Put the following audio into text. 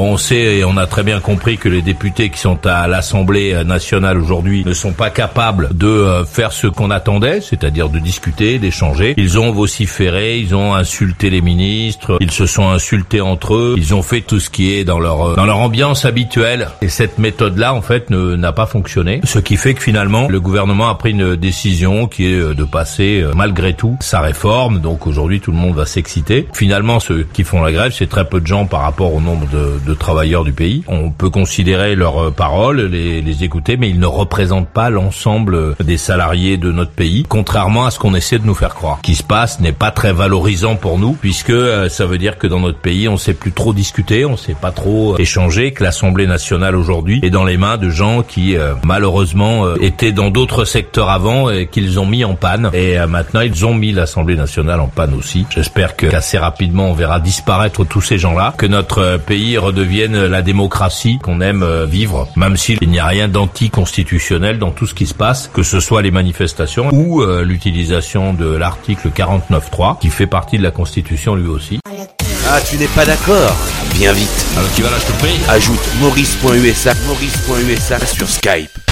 Bon, on sait et on a très bien compris que les députés qui sont à l'Assemblée nationale aujourd'hui ne sont pas capables de euh, faire ce qu'on attendait, c'est-à-dire de discuter, d'échanger. Ils ont vociféré, ils ont insulté les ministres, ils se sont insultés entre eux, ils ont fait tout ce qui est dans leur dans leur ambiance habituelle. Et cette méthode-là, en fait, n'a pas fonctionné. Ce qui fait que finalement, le gouvernement a pris une décision qui est de passer malgré tout sa réforme. Donc aujourd'hui, tout le monde va s'exciter. Finalement, ceux qui font la grève, c'est très peu de gens par rapport au nombre de, de travailleurs du pays. On peut considérer leurs paroles, les, les écouter, mais ils ne représentent pas l'ensemble des salariés de notre pays, contrairement à ce qu'on essaie de nous faire croire. Ce qui se passe n'est pas très valorisant pour nous, puisque euh, ça veut dire que dans notre pays, on sait plus trop discuter, on sait pas trop échanger, que l'Assemblée nationale aujourd'hui est dans les mains de gens qui euh, malheureusement euh, étaient dans d'autres secteurs avant et qu'ils ont mis en panne. Et maintenant, ils ont mis l'Assemblée nationale en panne aussi. J'espère que assez rapidement, on verra disparaître tous ces gens-là, que notre pays redevienne la démocratie qu'on aime vivre, même s'il n'y a rien d'anticonstitutionnel dans tout ce qui se passe, que ce soit les manifestations ou euh, l'utilisation de l'article 49.3 qui fait partie de la Constitution lui aussi. Ah, tu n'es pas d'accord? Bien vite. Alors tu vas là, je te prie. Ajoute maurice.usa, maurice.usa sur Skype.